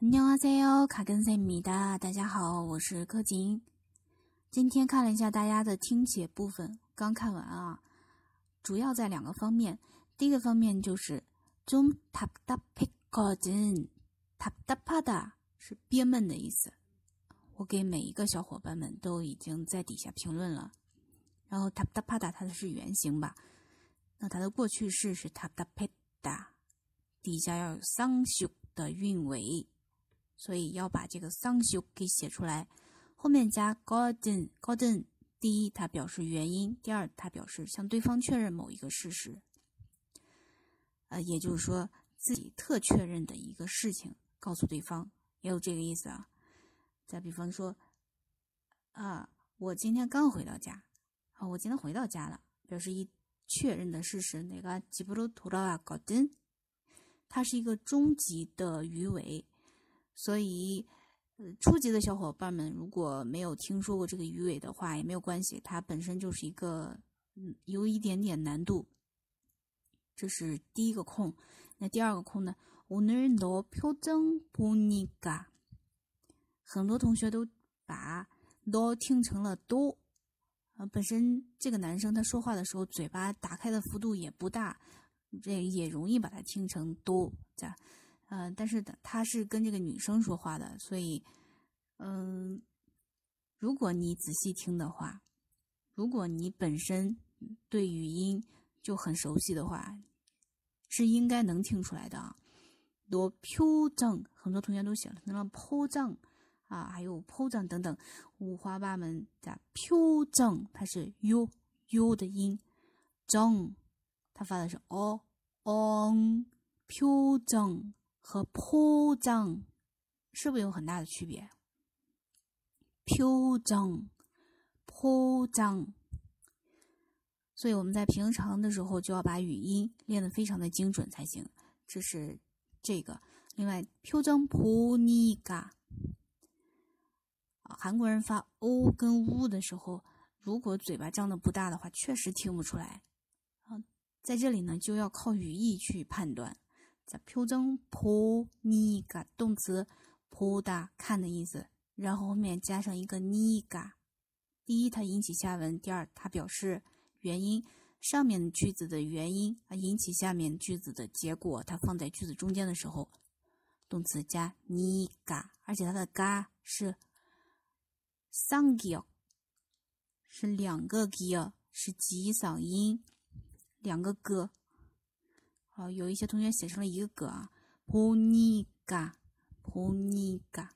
안녕하세요，卡根塞米达，大家好，我是柯景。今天看了一下大家的听写部分，刚看完啊，主要在两个方面。第一个方面就是좀답답했거 든， 답답하다是憋闷的意思。我给每一个小伙伴们都已经在底下评论了。然后답답하다它的是原型吧？那它的过去式是답답했 다， 底下要有상식的韵尾。 所以要把这个桑修给写出来，后面加 golden golden。第一，它表示原因；第二，它表示向对方确认某一个事实。呃，也就是说自己特确认的一个事情，告诉对方，也有这个意思啊。再比方说，啊，我今天刚回到家，啊，我今天回到家了，表示一确认的事实。那个吉布鲁图拉瓦 golden，它是一个终极的鱼尾。所以，呃，初级的小伙伴们如果没有听说过这个鱼尾的话，也没有关系，它本身就是一个，嗯，有一点点难度。这是第一个空，那第二个空呢？오늘너표정보니 까， 很多同学都把너听成了도啊，本身这个男生他说话的时候嘴巴打开的幅度也不大，这也容易把它听成도 자。 嗯，但是的，他是跟这个女生说话的，所以，嗯，如果你仔细听的话，如果你本身对语音就很熟悉的话，是应该能听出来的啊。多표정很多同学都写了，那么표정啊，还有표정等等，五花八门。的표정它是 u u 的音，정它发的是 o on 표정 和铺张是不是有很大的区别？铺张、铺张，所以我们在平常的时候就要把语音练得非常的精准才行。这是这个。另外，铺张普尼嘎，韩国人发 o 跟 u 的时候，如果嘴巴张的不大的话，确实听不出来。啊，在这里呢，就要靠语义去判断。在표정보니 가， 动词보다看的意思，然后后面加上一个니 가。 第一，它引起下文；第二，它表示原因。上面句子的原因啊，引起下面句子的结果。它放在句子中间的时候，动词加니 가， 而且它的가是쌍기 역， 是两个기 역， 是急嗓音，两个그 好，有一些同学写成了一个“个”啊，보니 까， 보니 까。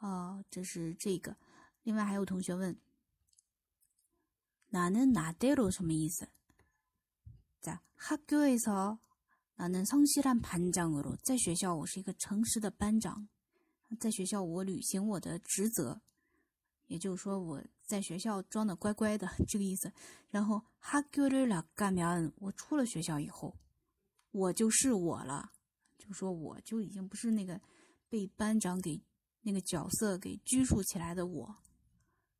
哦，这是这个。另外还有同学问，나는나대로什么意思？在학교에서나는성실한반장으로在学校我是一个诚实的班长，在学校我履行我的职责，也就是说我在学校装的乖乖的这个意思。然后학교를나가면我出了学校以后。 我就是我了，就说我就已经不是那个被班长给那个角色给拘束起来的我，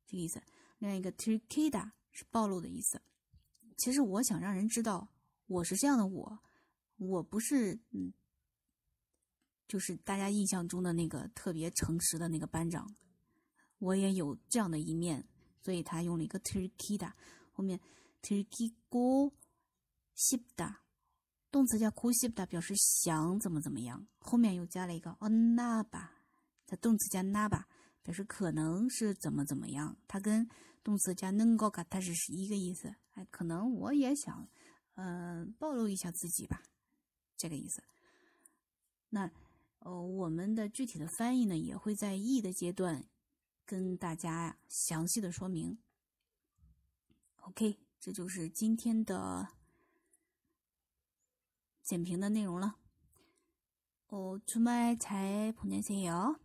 这个意思。另外一个 t i k i d a 是暴露的意思。其实我想让人知道我是这样的我，我不是嗯，就是大家印象中的那个特别诚实的那个班长，我也有这样的一面，所以他用了一个 t i k i d a 后面 t i k 动词加 kusita 表示想怎么怎么样，后面又加了一个 onaba，在动词加 naba 表示可能是怎么怎么样，它跟动词加 nengoka 它是是一个意思。哎，可能我也想，嗯，暴露一下自己吧，这个意思。那，呃，我们的具体的翻译呢，也会在译的阶段跟大家呀详细的说明。OK，这就是今天的。简评的内容了。我，出卖才碰见谁哟？